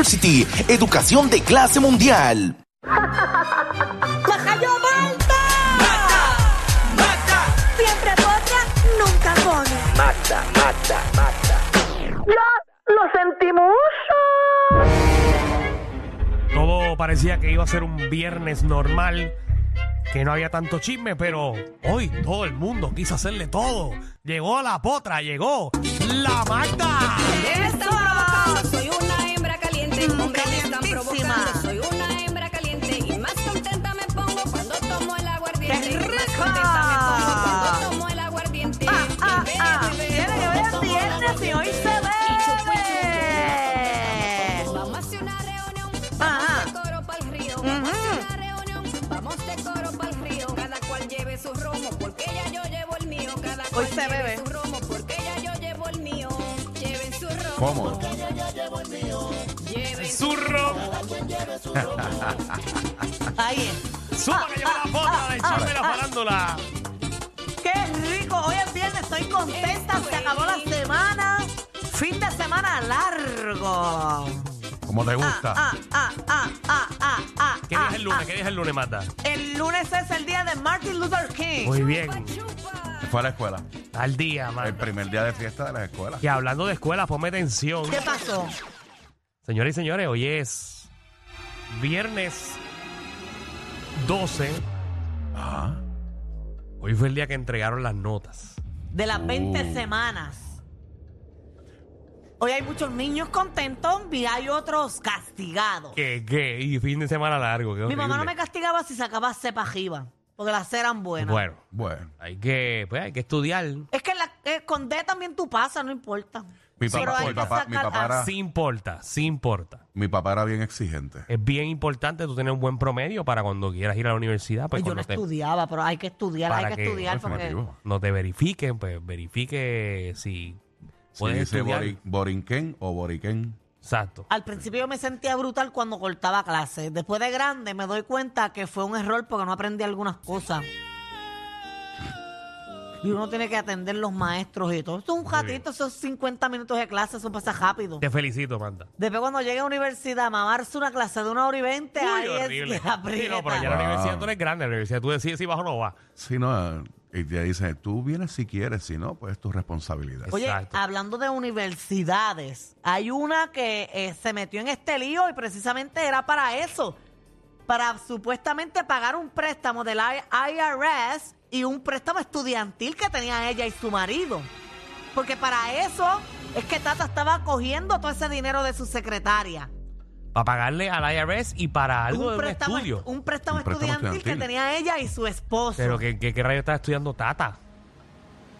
University, educación de clase mundial. ¡Majayo Malta! Siempre potra, nunca pone. ¡Ya lo sentimos! Todo parecía que iba a ser un viernes normal, que no había tanto chisme, pero hoy todo el mundo quiso hacerle todo. Llegó la potra, llegó la Magda. ¿Cómo? Zurro, Ahí es. suma que llegó la potra del chisme de la ah. farándula. ¡Qué rico! Hoy es viernes, estoy contenta. Se acabó la semana. Fin de semana largo. ¿Cómo te gusta? Ah, ah, ah, ah, ah, ah. ¿Qué día ah, es el lunes? ah. ¿Qué día es el lunes, Magda? El lunes es el día de Martin Luther King. Muy bien, Fue a la escuela. Al día, El Magda. primer día de fiesta de las escuelas. Y hablando de escuela, ponme atención. ¿Qué pasó? Señores y señores, hoy es viernes 12. Ajá. Hoy fue el día que entregaron las notas. De las 20 Uh. semanas. Hoy hay muchos niños contentos y hay otros castigados. ¿Qué, qué? Y fin de semana largo. qué Mi mamá no horrible. me castigaba si sacaba cepa arriba, porque las eran buenas. Bueno, Bueno. hay que, pues, hay que estudiar. Es que la- eh, con D también tú pasas, no importa. Mi Pero papá, hay mi que papá, mi sacar- papá era, Sí importa, sí importa. mi papá era bien exigente. Es bien importante tú tener un buen promedio para cuando quieras ir a la universidad, pues yo no cuando te- estudiaba, pero hay que estudiar, Para hay que, que- estudiar porque... Definitivo. no te verifiquen, pues verifique si Si puedes dice estudiar. Bori- Borinquen o Boriquén. Exacto. Al principio yo me sentía brutal cuando cortaba clases. Después de grande me doy cuenta que fue un error porque no aprendí algunas cosas. Y uno tiene que atender los maestros y todo. Esto es un ratito, esos 50 minutos de clase, eso pasa rápido. Te felicito, Manda. Después cuando llegue a la universidad, mamarse una clase de una hora y veinte, ahí horrible. es que aprieta. Sí, no, pero ya la universidad tú eres grande, la universidad tú decides si vas o no vas. Si no, y te dicen, tú vienes si quieres, si no, pues es tu responsabilidad. Oye, Exacto. hablando de universidades, hay una que eh, se metió en este lío y precisamente era para eso, para supuestamente pagar un préstamo del I- IRS y un préstamo estudiantil que tenía ella y su marido. Porque para eso es que Tata estaba cogiendo todo ese dinero de su secretaria. Para pagarle al IRS y para algo de un préstamo, estudio. un préstamo Un préstamo estudiantil, que tenía ella y su esposo. Pero ¿qué, qué, qué rayo estás estudiando Tata?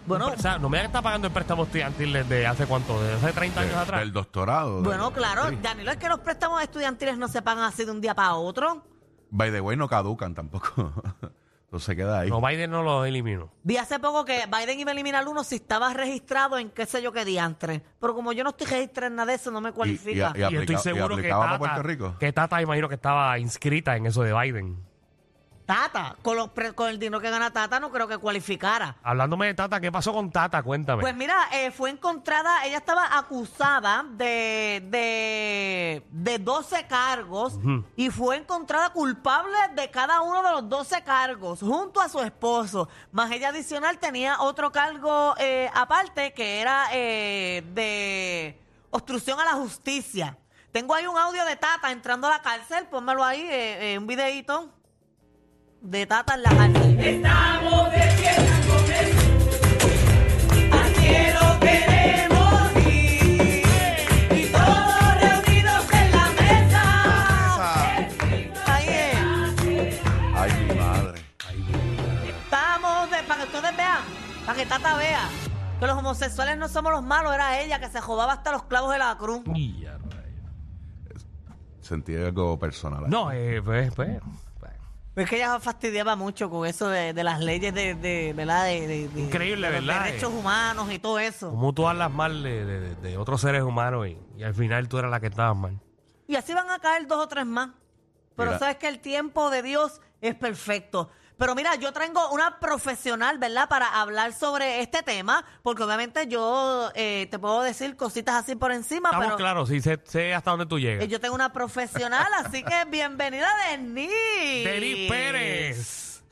bueno, o sea, no me está pagando el préstamo estudiantil desde hace cuánto, desde hace 30 años atrás. del doctorado. bueno, claro, sí. Danilo, es que los préstamos estudiantiles no se pagan así de un día para otro. By the way, no caducan tampoco. Entonces se queda ahí. No, Biden no lo eliminó. Vi hace poco que Biden iba a eliminar uno si estaba registrado en qué sé yo qué diantre. Pero como yo no estoy registrado en nada de eso, no me cualifica. y Y, aplica- estoy y seguro que aplicaba Tata, para Puerto Rico. que Tata imagino que estaba inscrita en eso de Biden. Tata, con, los pre- con el dinero que gana Tata, no creo que cualificara. Hablándome de Tata, ¿qué pasó con Tata? Cuéntame. Pues mira, eh, fue encontrada, ella estaba acusada de, de, de 12 cargos y fue encontrada culpable de cada uno de los 12 cargos junto a su esposo. Más ella adicional tenía otro cargo eh, aparte que era eh, de obstrucción a la justicia. Tengo ahí un audio de Tata entrando a la cárcel, pónmelo ahí, eh, eh, un videíto de Tata en la cárcel. Ahí es. Ay, mi madre. Estamos de, para que ustedes vean, para que Tata vea que los homosexuales no somos los malos, era ella que se jodaba hasta los clavos de la cruz. Y ya, rayos. Sentí algo personal. ahí. No, eh, pues, pues. Es que ella fastidiaba mucho con eso de, de las leyes de, de, ¿verdad? de, de- de- Increíble, de los ¿verdad? derechos humanos y todo eso. Como tú hablas mal de, de- de otros seres humanos y, y al final tú eras la que estabas mal. Y así van a caer dos o tres más. Pero Mira. sabes que el tiempo de Dios es perfecto. Pero mira, yo traigo una profesional, ¿verdad? Para hablar sobre este tema, porque obviamente yo eh, te puedo decir cositas así por encima, Estamos pero claros, sí, sé, sé hasta dónde tú llegas. eh, yo tengo una profesional, así que bienvenida, Denis. Denis Pérez.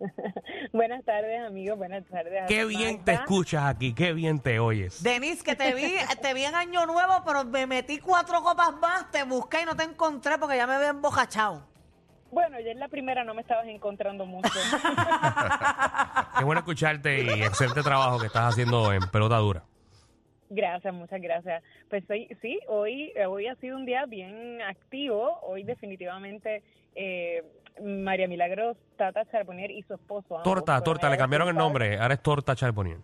Buenas tardes, amigos. Buenas tardes. Qué bien te escuchas aquí, qué bien te oyes. Denis, que te vi, te vi en Año Nuevo, pero me metí cuatro copas más, te busqué y no te encontré porque ya me había embojachado. Bueno, ya en la primera no me estabas encontrando mucho. Qué bueno escucharte y excelente trabajo que estás haciendo en pelota dura. gracias, muchas gracias. Pues hoy, sí, hoy, hoy ha sido un día bien activo. Hoy definitivamente eh, María Milagros Tata Charbonnier y su esposo. ambos, Torta, torta, le cambiaron el nombre, ahora es Torta Charbonnier.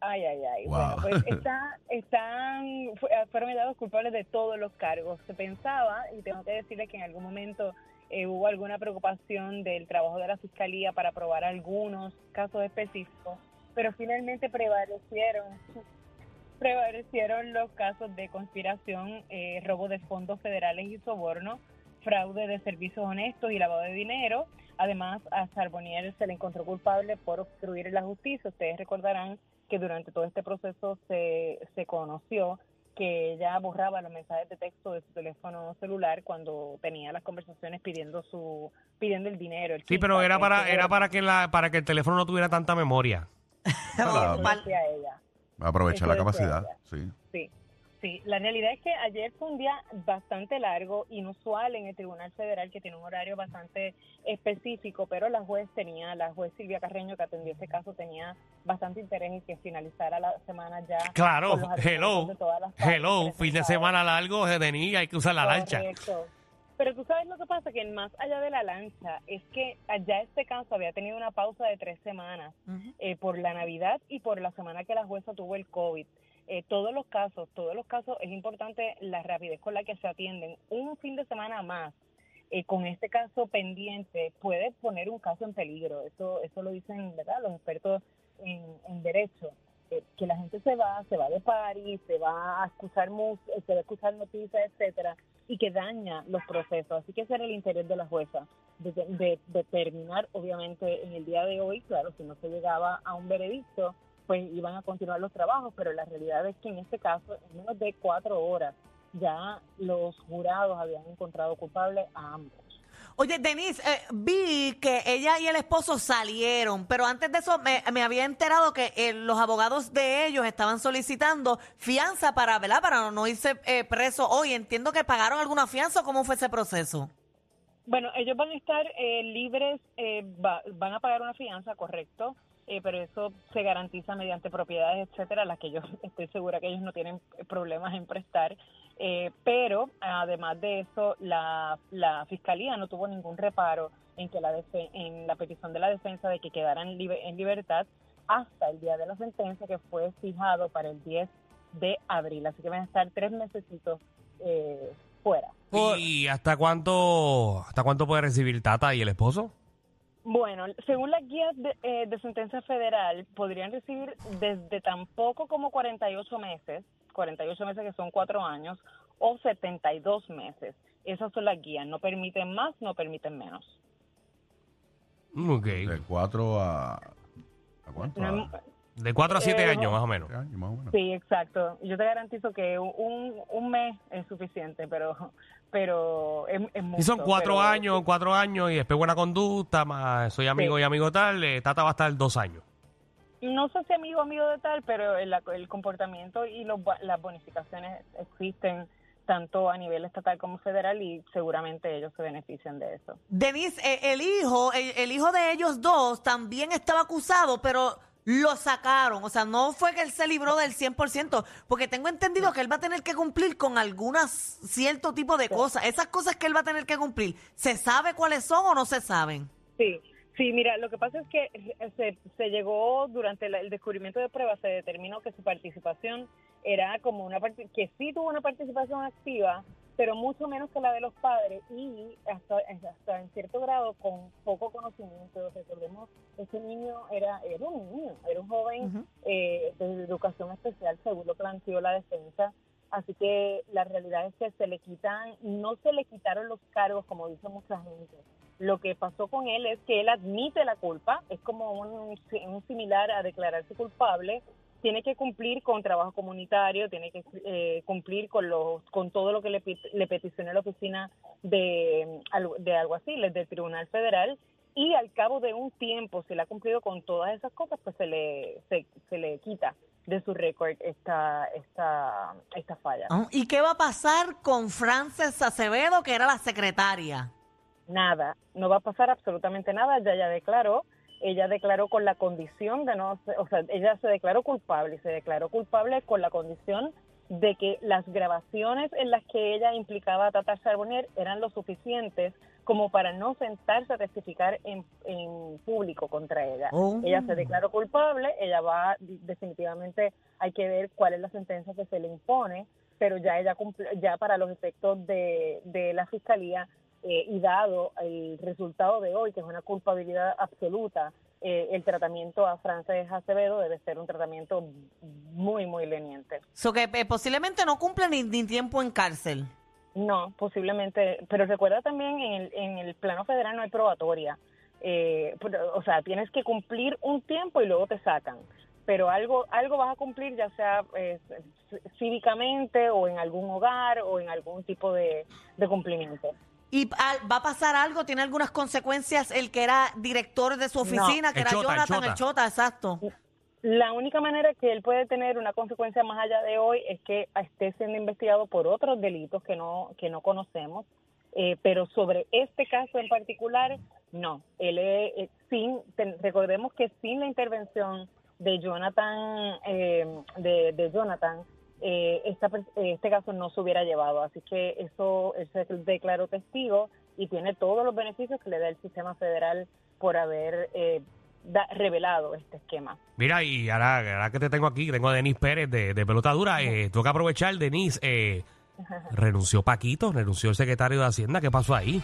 Ay, ay, ay. Wow. Bueno, pues está- están, fu- fueron hallados culpables de todos los cargos. Se pensaba, y tengo que decirle que en algún momento eh, hubo alguna preocupación del trabajo de la fiscalía para probar algunos casos específicos, pero finalmente prevalecieron prevalecieron los casos de conspiración, eh, robo de fondos federales y soborno, fraude de servicios honestos y lavado de dinero. Además, a Charbonnier se le encontró culpable por obstruir la justicia. Ustedes recordarán que durante todo este proceso se, se conoció que ella borraba los mensajes de texto de su teléfono celular cuando tenía las conversaciones pidiendo su pidiendo el dinero. el Sí, pero era para que era para que la para que el teléfono no tuviera tanta memoria. Aprovechar la capacidad. ella. Sí. Sí, sí. La realidad es que ayer fue un día bastante largo, inusual en el Tribunal Federal, que tiene un horario bastante específico, pero la juez tenía, la juez Silvia Carreño, que atendió ese caso, tenía bastante interés en que finalizara la semana ya. Claro, hello, hello, fin de semana largo, Denis, hay que usar la lancha. Correcto. Pero tú sabes lo que pasa, que más allá de la lancha, es que allá este caso había tenido una pausa de tres semanas eh, por la Navidad y por la semana que la jueza tuvo el COVID. Eh, todos los casos, todos los casos, es importante la rapidez con la que se atienden. Un fin de semana más eh, con este caso pendiente puede poner un caso en peligro. Eso, eso lo dicen, ¿verdad? Los expertos en, en derecho. Eh, que la gente se va, se va de party, se va a escuchar música, se va a escuchar noticias, etcétera, y que daña los procesos. Así que ese era el interés de la jueza, de, de- determinar, obviamente, en el día de hoy, claro, si no se llegaba a un veredicto, pues iban a continuar los trabajos, pero la realidad es que en este caso, en menos de cuatro horas, ya los jurados habían encontrado culpable a ambos. Oye, Denise, eh, vi que ella y el esposo salieron, pero antes de eso me, me había enterado que eh, los abogados de ellos estaban solicitando fianza para, ¿verdad? Para no irse eh, preso hoy. Entiendo que pagaron alguna fianza o cómo fue ese proceso. Bueno, ellos van a estar eh, libres, eh, va- van a pagar una fianza, correcto, eh, pero eso se garantiza mediante propiedades, etcétera, las que yo estoy segura que ellos no tienen problemas en prestar. Eh, pero además de eso, la, la fiscalía no tuvo ningún reparo en que la defe- en la petición de la defensa de que quedaran libe- en libertad hasta el día de la sentencia que fue fijado para el 10 de abril. Así que van a estar tres mesecitos eh, fuera. ¿Y hasta cuánto hasta cuánto puede recibir Tata y el esposo? Bueno, según las guías de, eh, de sentencia federal, podrían recibir desde tan poco como 48 meses, 48 meses que son cuatro años, o 72 meses. Esas son las guías. No permiten más, no permiten menos. Mm, Ok. De cuatro a. ¿A cuánto? No, A De 4 a 7 Eh, años, más o menos. años, más o menos. Sí, exacto. Yo te garantizo que un, un mes es suficiente, pero pero es, es mucho. Y son 4 pero- años, 4 años y después buena conducta, más soy amigo Sí. y amigo tal, eh, Tata va a estar 2 años. No sé si amigo amigo de tal, pero el, el comportamiento y los, las bonificaciones existen tanto a nivel estatal como federal y seguramente ellos se benefician de eso. Denise, eh, el hijo, el, el hijo de ellos dos también estaba acusado, pero lo sacaron. O sea, no fue que él se libró del 100%, porque tengo entendido que él va a tener que cumplir con algunas cierto tipo de cosas. Esas cosas que él va a tener que cumplir, ¿se sabe cuáles son o no se saben? Sí, sí, mira, lo que pasa es que se, se llegó durante la- el descubrimiento de pruebas, se determinó que su participación era como una que sí tuvo una participación activa, pero mucho menos que la de los padres y hasta, hasta en cierto grado con poco conocimiento. Recordemos, ese niño era, era un niño, era un joven eh, de educación especial, según lo planteó la defensa. Así que la realidad es que se le quitan, no se le quitaron los cargos, como dice mucha gente. Lo que pasó con él es que él admite la culpa, es como un, un similar a declararse culpable, tiene que cumplir con trabajo comunitario, tiene que eh, cumplir con los con todo lo que le, le peticionó la oficina de, de alguaciles del Tribunal Federal y al cabo de un tiempo, si él ha cumplido con todas esas cosas, pues se le, se, se le quita de su récord esta, esta, esta falla. Ah, ¿Y qué va a pasar con Frances Acevedo, que era la secretaria? Nada, no va a pasar absolutamente nada, ya ya declaró, ella declaró con la condición de no, o sea, ella se declaró culpable y se declaró culpable con la condición de que las grabaciones en las que ella implicaba a Tata Charbonnier eran lo suficientes como para no sentarse a testificar en, en público contra ella. Oh. Ella se declaró culpable, ella va, definitivamente hay que ver cuál es la sentencia que se le impone, pero ya ella ya para los efectos de, de la fiscalía eh, y dado el resultado de hoy, que es una culpabilidad absoluta, eh, el tratamiento a Frances Acevedo debe ser un tratamiento muy, muy leniente. So que eh, posiblemente no cumple ni, ni tiempo en cárcel. No, posiblemente, pero recuerda también en el, en el plano federal no hay probatoria. Eh, pero, o sea, tienes que cumplir un tiempo y luego te sacan. Pero algo algo vas a cumplir, ya sea eh, cívicamente o en algún hogar o en algún tipo de, de cumplimiento. ¿Y al- va a pasar algo? ¿Tiene algunas consecuencias el que era director de su oficina, que El era Chota, el Jonathan, Chota. el Chota, exacto? La única manera que él puede tener una consecuencia más allá de hoy es que esté siendo investigado por otros delitos que no que no conocemos, eh, pero sobre este caso en particular, no. Él es- eh, sin ten- recordemos que sin la intervención de Jonathan eh, de, de Jonathan eh, esta eh, este caso no se hubiera llevado, así que eso él se declaró testigo y tiene todos los beneficios que le da el sistema federal por haber eh, da- revelado este esquema. Mira, y ahora, ahora que te tengo aquí, tengo a Denis Pérez de, de Pelota Dura. Eh, tengo que aprovechar, Denis. Eh, renunció Paquito, renunció el secretario de Hacienda. ¿Qué pasó ahí?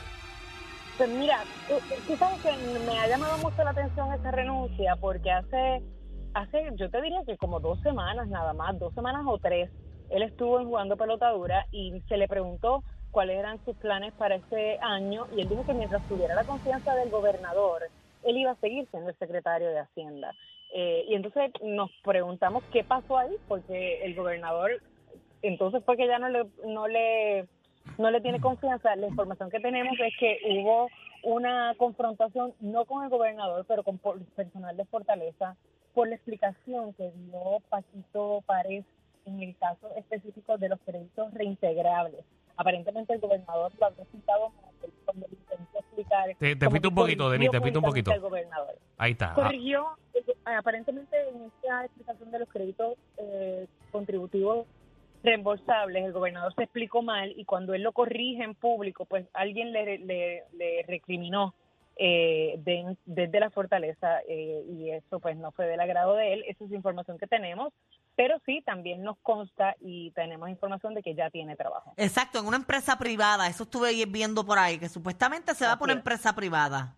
Pues mira, tú, tú sabes que me ha llamado mucho la atención esta renuncia porque hace, hace, yo te diría que como dos semanas nada más, dos semanas o tres, él estuvo jugando pelota dura y se le preguntó cuáles eran sus planes para este año y él dijo que mientras tuviera la confianza del gobernador, él iba a seguir siendo el secretario de Hacienda. Eh, y entonces nos preguntamos qué pasó ahí, porque el gobernador entonces fue que ya no le, no le no le tiene confianza. La información que tenemos es que hubo una confrontación, no con el gobernador, pero con personal de Fortaleza, por la explicación que dio Paquito Párez en el caso específico de los créditos reintegrables. Aparentemente el gobernador lo había citado cuando intentó explicar. Te- te pito un poquito, Denis, te pito un poquito. al gobernador Ahí está. Ah, corrigió eh, aparentemente en esta explicación de los créditos eh, contributivos reembolsables el gobernador se explicó mal y cuando él lo corrige en público pues alguien le, le, le recriminó eh, de- desde la fortaleza eh, y eso pues no fue del agrado de él esa es información que tenemos pero sí también nos consta y tenemos información de que ya tiene trabajo Exacto, en una empresa privada. Eso estuve viendo por ahí, que supuestamente se va por una Así es. empresa privada.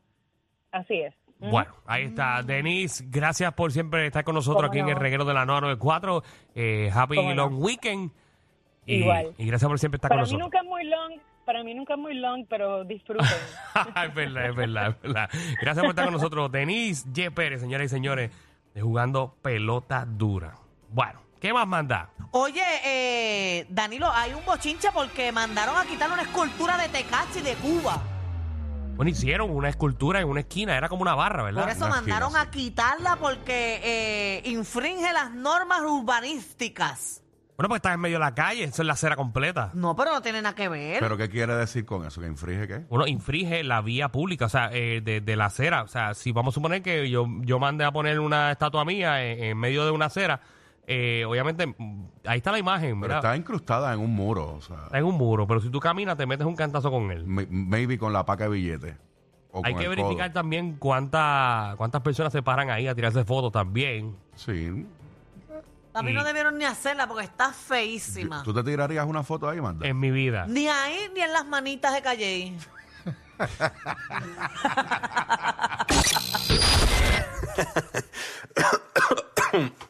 así es. Bueno, ahí está. Denis, gracias por siempre estar con nosotros aquí en el reguero de la 994. Eh, happy no. long weekend. Y, Igual. y gracias por siempre estar para con mí nosotros. nunca es muy long para mí nunca es muy long pero disfruten es verdad, es verdad, es verdad. Gracias por estar con nosotros. Denis J. Pérez, señoras y señores, de jugando pelota dura. Bueno, ¿qué más manda? Oye, eh, Danilo, hay un bochinche porque mandaron a quitar una escultura de Tecachi de Cuba. Bueno, hicieron una escultura en una esquina, era como una barra, ¿verdad? Por eso Una mandaron esquina, a quitarla porque eh, infringe las normas urbanísticas. Bueno, pues estás en medio de la calle, eso es la acera completa. No, pero no tiene nada que ver. ¿Pero qué quiere decir con eso? ¿Que infringe qué? Uno infringe la vía pública, o sea, eh, de, de la acera. O sea, si vamos a suponer que yo, yo mande a poner una estatua mía en, en medio de una acera, eh, obviamente, mm, ahí está la imagen, Pero mira, está incrustada en un muro, o sea, está en un muro, pero si tú caminas te metes un cantazo con él. may- maybe con la paca de billete. O Hay con que el verificar codo. también cuánta, cuántas personas se paran ahí a tirarse fotos también. Sí. A mí y- no debieron ni hacerla porque está feísima. ¿Tú te tirarías una foto ahí, Marta? En mi vida. Ni ahí ni en las manitas de Calle.